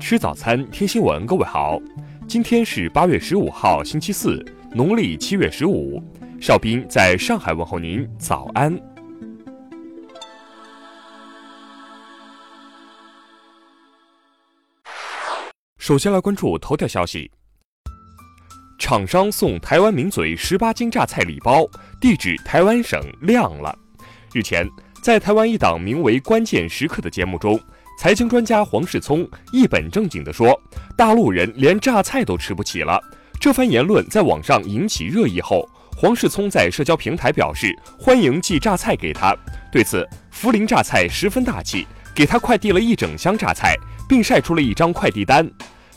吃早餐，听新闻。各位好，今天是八月十五号，星期四，农历七月十五。邵兵在上海问候您，早安。首先来关注头条消息：厂商送台湾名嘴十八斤榨菜礼包，地址台湾省亮了。日前，在台湾一档名为《关键时刻》的节目中。财经专家黄世聪一本正经地说：“大陆人连榨菜都吃不起了。”这番言论在网上引起热议后，黄世聪在社交平台表示欢迎寄榨菜给他。对此，涪陵榨菜十分大气，给他快递了一整箱榨菜，并晒出了一张快递单。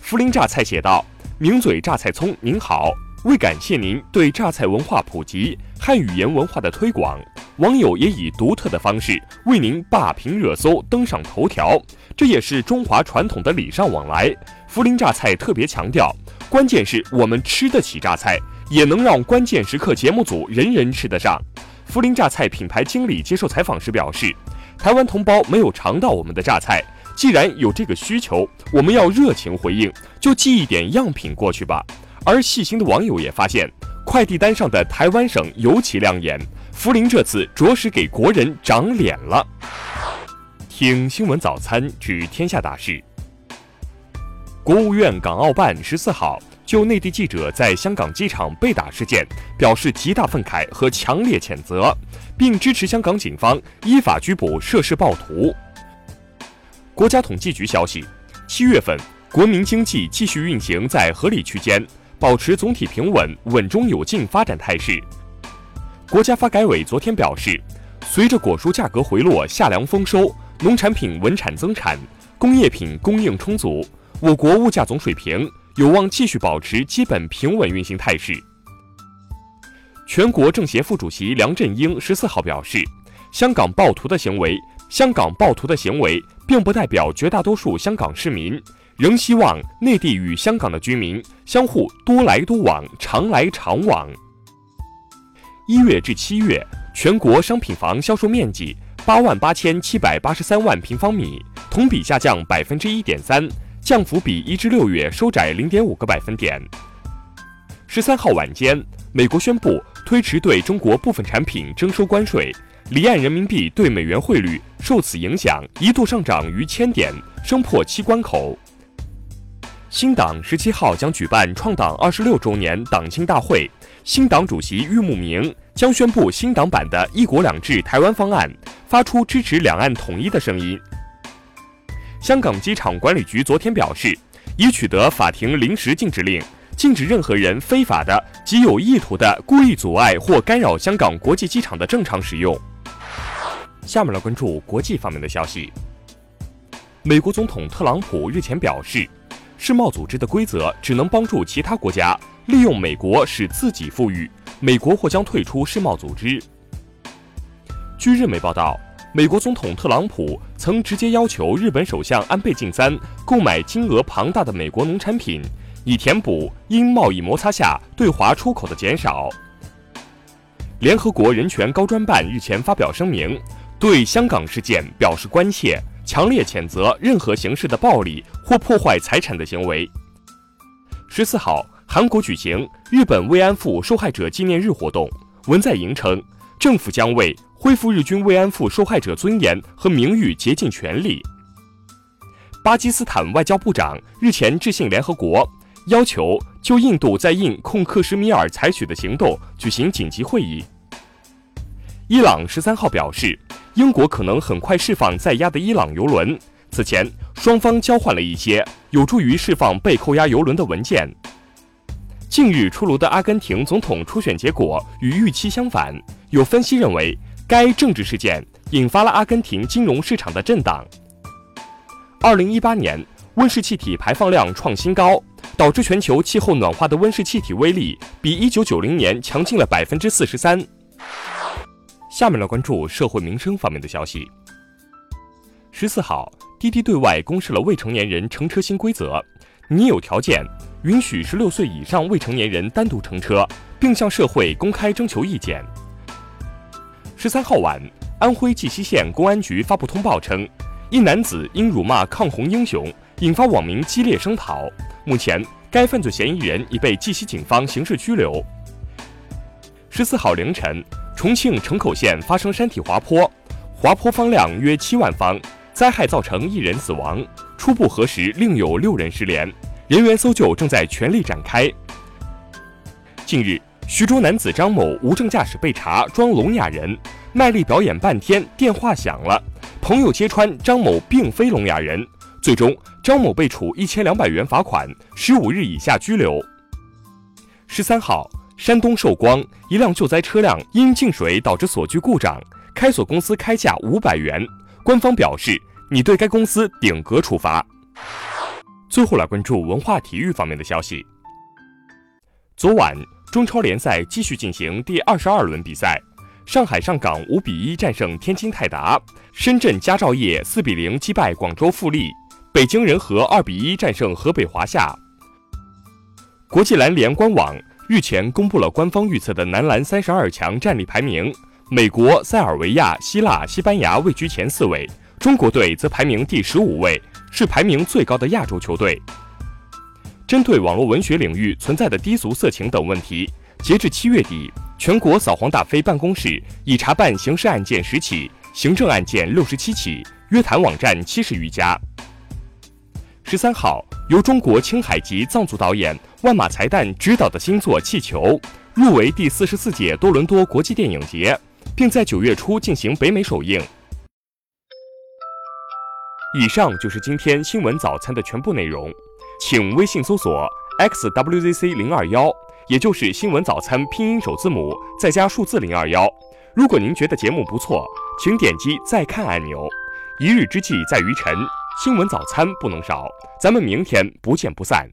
涪陵榨菜写道：“名嘴榨菜葱，您好。”为感谢您对榨菜文化普及、汉语言文化的推广，网友也以独特的方式为您霸屏热搜、登上头条，这也是中华传统的礼尚往来。涪陵榨菜特别强调，关键是我们吃得起榨菜，也能让关键时刻节目组人人吃得上。涪陵榨菜品牌经理接受采访时表示，台湾同胞没有尝到我们的榨菜，既然有这个需求，我们要热情回应，就寄一点样品过去吧。而细心的网友也发现，快递单上的台湾省尤其亮眼。福陵这次着实给国人长脸了。听新闻早餐知天下大事。国务院港澳办十四号就内地记者在香港机场被打事件表示极大愤慨和强烈谴责，并支持香港警方依法拘捕涉事暴徒。国家统计局消息，七月份国民经济继续运行在合理区间。保持总体平稳、稳中有进发展态势。国家发改委昨天表示，随着果蔬价格回落、夏粮丰收、农产品稳产增产、工业品供应充足，我国物价总水平有望继续保持基本平稳运行态势。全国政协副主席梁振英十四号表示，香港暴徒的行为，香港暴徒的行为并不代表绝大多数香港市民。仍希望内地与香港的居民相互多来多往、常来常往。一月至七月，全国商品房销售面积八万八千七百八十三万平方米，同比下降百分之一点三，降幅比一至六月收窄零点五个百分点。十三号晚间，美国宣布推迟对中国部分产品征收关税，离岸人民币对美元汇率受此影响一度上涨逾千点，升破七关口。新党十七号将举办创党二十六周年党庆大会，新党主席郁慕明将宣布新党版的一国两制台湾方案，发出支持两岸统一的声音。香港机场管理局昨天表示，已取得法庭临时禁止令，禁止任何人非法的及有意图的故意阻碍或干扰香港国际机场的正常使用。下面来关注国际方面的消息。美国总统特朗普日前表示。世贸组织的规则只能帮助其他国家利用美国使自己富裕，美国或将退出世贸组织。据日媒报道，美国总统特朗普曾直接要求日本首相安倍晋三购买金额庞大的美国农产品，以填补因贸易摩擦下对华出口的减少。联合国人权高专办日前发表声明，对香港事件表示关切。强烈谴责任何形式的暴力或破坏财产的行为。十四号，韩国举行日本慰安妇受害者纪念日活动。文在寅称，政府将为恢复日军慰安妇受害者尊严和名誉竭尽全力。巴基斯坦外交部长日前致信联合国，要求就印度在印控克什米尔采取的行动举行紧急会议。伊朗十三号表示。英国可能很快释放在押的伊朗油轮。此前，双方交换了一些有助于释放被扣押油轮的文件。近日出炉的阿根廷总统初选结果与预期相反，有分析认为该政治事件引发了阿根廷金融市场的震荡。二零一八年温室气体排放量创新高，导致全球气候暖化的温室气体威力比一九九零年强劲了百分之四十三。下面来关注社会民生方面的消息。十四号，滴滴对外公示了未成年人乘车新规则，拟有条件允许十六岁以上未成年人单独乘车，并向社会公开征求意见。十三号晚，安徽绩溪县公安局发布通报称，一男子因辱骂抗洪英雄，引发网民激烈声讨。目前，该犯罪嫌疑人已被绩溪警方刑事拘留。十四号凌晨，重庆城口县发生山体滑坡，滑坡方量约七万方，灾害造成一人死亡，初步核实另有六人失联，人员搜救正在全力展开。近日，徐州男子张某无证驾驶被查，装聋哑人，卖力表演半天，电话响了，朋友揭穿张某并非聋哑人，最终张某被处一千两百元罚款，十五日以下拘留。十三号，山东寿光一辆救灾车辆因进水导致锁具故障，开锁公司开价五百元，官方表示拟对该公司顶格处罚。最后来关注文化体育方面的消息，昨晚。中超联赛继续进行第二十二轮比赛，上海上港五比一战胜天津泰达，深圳佳兆业四比零击败广州富力，北京人和二比一战胜河北华夏。国际篮联官网日前公布了官方预测的男篮三十二强战力排名，美国、塞尔维亚、希腊、西班牙位居前四位，中国队则排名第十五位，是排名最高的亚洲球队。针对网络文学领域存在的低俗色情等问题，截至七月底，全国扫黄打非办公室已查办刑事案件十起，行政案件六十七起，约谈网站七十余家。十三号，由中国青海籍藏族导演万马才旦执导的新作《气球》入围第四十四届多伦多国际电影节，并在九月初进行北美首映。以上就是今天新闻早餐的全部内容。请微信搜索 xwzc 零二幺，也就是新闻早餐拼音首字母再加数字零二幺。如果您觉得节目不错，请点击再看按钮。一日之计在于晨，新闻早餐不能少。咱们明天不见不散。